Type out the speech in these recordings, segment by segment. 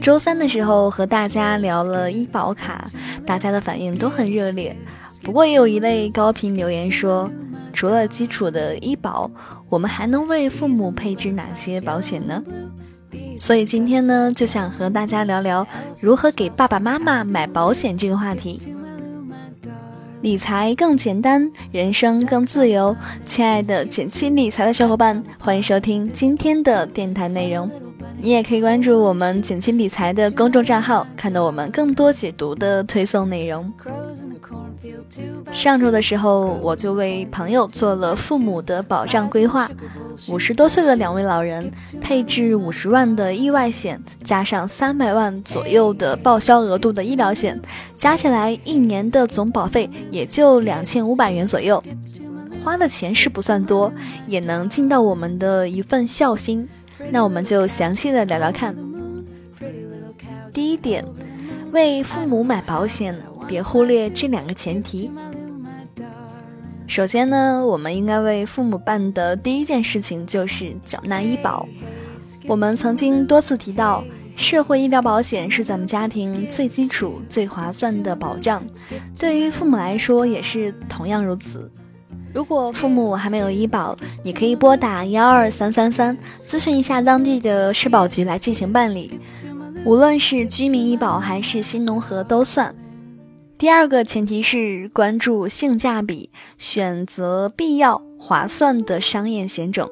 周三的时候和大家聊了医保卡，大家的反应都很热烈。不过也有一类高频留言说，除了基础的医保，我们还能为父母配置哪些保险呢？所以今天呢，就想和大家聊聊如何给爸爸妈妈买保险这个话题。理财更简单，人生更自由。亲爱的减轻理财的小伙伴，欢迎收听今天的电台内容。你也可以关注我们减轻理财的公众账号，看到我们更多解读的推送内容。上周的时候，我就为朋友做了父母的保障规划。五十多岁的两位老人，配置五十万的意外险，加上三百万左右的报销额度的医疗险，加起来一年的总保费也就两千五百元左右。花的钱是不算多，也能尽到我们的一份孝心。那我们就详细的聊聊看。第一点，为父母买保险，别忽略这两个前提。首先呢，我们应该为父母办的第一件事情就是缴纳医保。我们曾经多次提到，社会医疗保险是咱们家庭最基础、最划算的保障，对于父母来说也是同样如此。如果父母还没有医保，你可以拨打幺二三三三咨询一下当地的社保局来进行办理，无论是居民医保还是新农合都算。第二个前提是关注性价比，选择必要、划算的商业险种。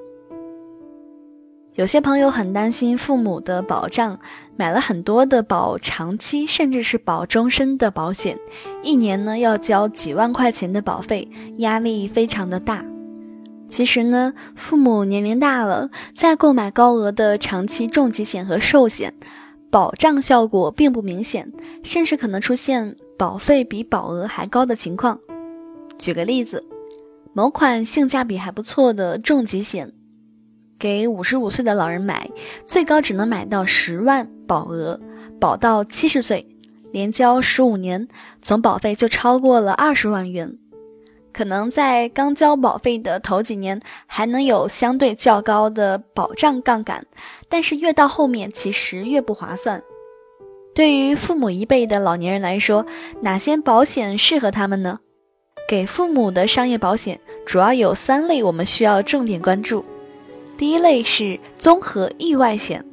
有些朋友很担心父母的保障，买了很多的保长期甚至是保终身的保险，一年呢要交几万块钱的保费，压力非常的大。其实呢，父母年龄大了，再购买高额的长期重疾险和寿险，保障效果并不明显，甚至可能出现。保费比保额还高的情况，举个例子，某款性价比还不错的重疾险，给五十五岁的老人买，最高只能买到十万保额，保到七十岁，连交十五年，总保费就超过了二十万元。可能在刚交保费的头几年还能有相对较高的保障杠杆，但是越到后面，其实越不划算。对于父母一辈的老年人来说，哪些保险适合他们呢？给父母的商业保险主要有三类，我们需要重点关注。第一类是综合意外险，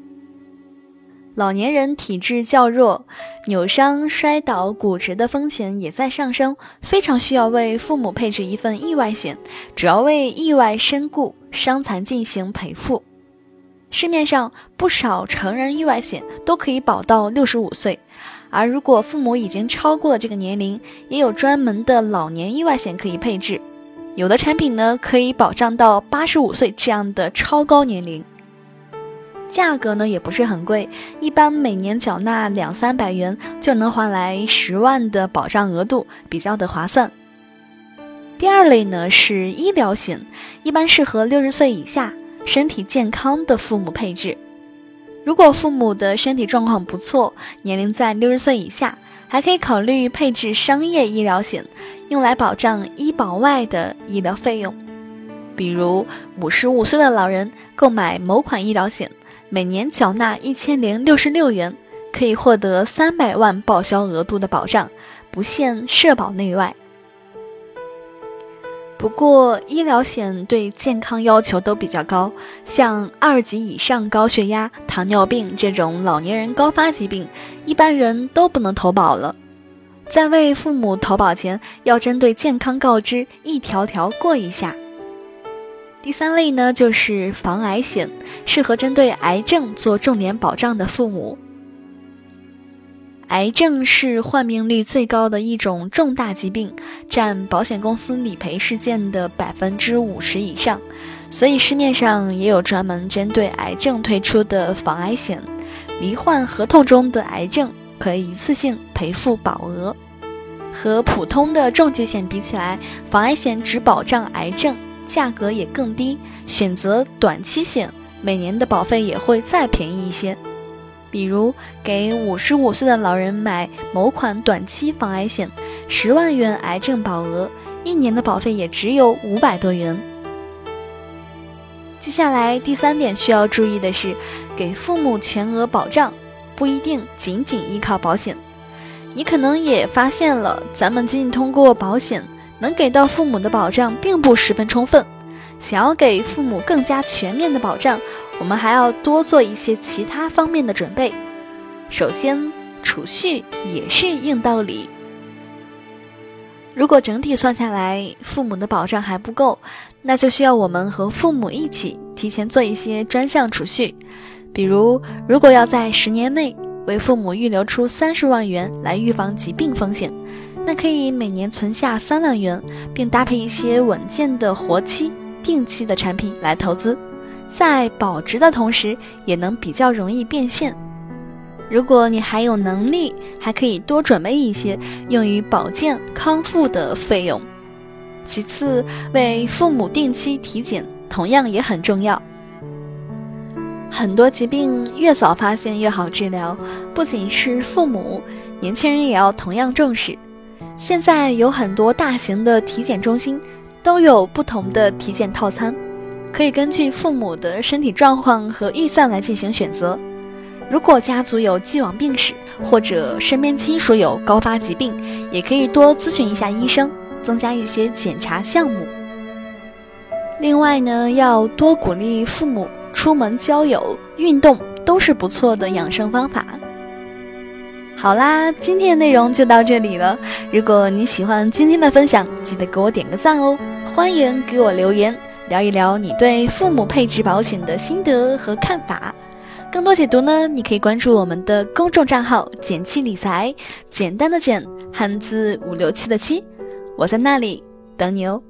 老年人体质较弱，扭伤、摔倒、骨折的风险也在上升，非常需要为父母配置一份意外险，主要为意外身故、伤残进行赔付。市面上不少成人意外险都可以保到六十五岁，而如果父母已经超过了这个年龄，也有专门的老年意外险可以配置。有的产品呢可以保障到八十五岁这样的超高年龄，价格呢也不是很贵，一般每年缴纳两三百元就能换来十万的保障额度，比较的划算。第二类呢是医疗险，一般适合六十岁以下。身体健康的父母配置，如果父母的身体状况不错，年龄在六十岁以下，还可以考虑配置商业医疗险，用来保障医保外的医疗费用。比如五十五岁的老人购买某款医疗险，每年缴纳一千零六十六元，可以获得三百万报销额度的保障，不限社保内外。不过，医疗险对健康要求都比较高，像二级以上高血压、糖尿病这种老年人高发疾病，一般人都不能投保了。在为父母投保前，要针对健康告知一条条过一下。第三类呢，就是防癌险，适合针对癌症做重点保障的父母。癌症是患病率最高的一种重大疾病，占保险公司理赔事件的百分之五十以上，所以市面上也有专门针对癌症推出的防癌险。罹患合同中的癌症可以一次性赔付保额，和普通的重疾险比起来，防癌险只保障癌症，价格也更低。选择短期险，每年的保费也会再便宜一些。比如给五十五岁的老人买某款短期防癌险，十万元癌症保额，一年的保费也只有五百多元。接下来第三点需要注意的是，给父母全额保障不一定仅仅依靠保险。你可能也发现了，咱们仅仅通过保险能给到父母的保障并不十分充分。想要给父母更加全面的保障，我们还要多做一些其他方面的准备。首先，储蓄也是硬道理。如果整体算下来，父母的保障还不够，那就需要我们和父母一起提前做一些专项储蓄。比如，如果要在十年内为父母预留出三十万元来预防疾病风险，那可以每年存下三万元，并搭配一些稳健的活期、定期的产品来投资，在保值的同时，也能比较容易变现。如果你还有能力，还可以多准备一些用于保健康复的费用。其次，为父母定期体检同样也很重要。很多疾病越早发现越好治疗，不仅是父母，年轻人也要同样重视。现在有很多大型的体检中心都有不同的体检套餐，可以根据父母的身体状况和预算来进行选择。如果家族有既往病史，或者身边亲属有高发疾病，也可以多咨询一下医生，增加一些检查项目。另外呢，要多鼓励父母出门交友、运动，都是不错的养生方法。好啦，今天的内容就到这里了。如果你喜欢今天的分享，记得给我点个赞哦！欢迎给我留言，聊一聊你对父母配置保险的心得和看法。更多解读呢，你可以关注我们的公众账号“简七理财”，简单的简，汉字五六七的七，我在那里等你哦。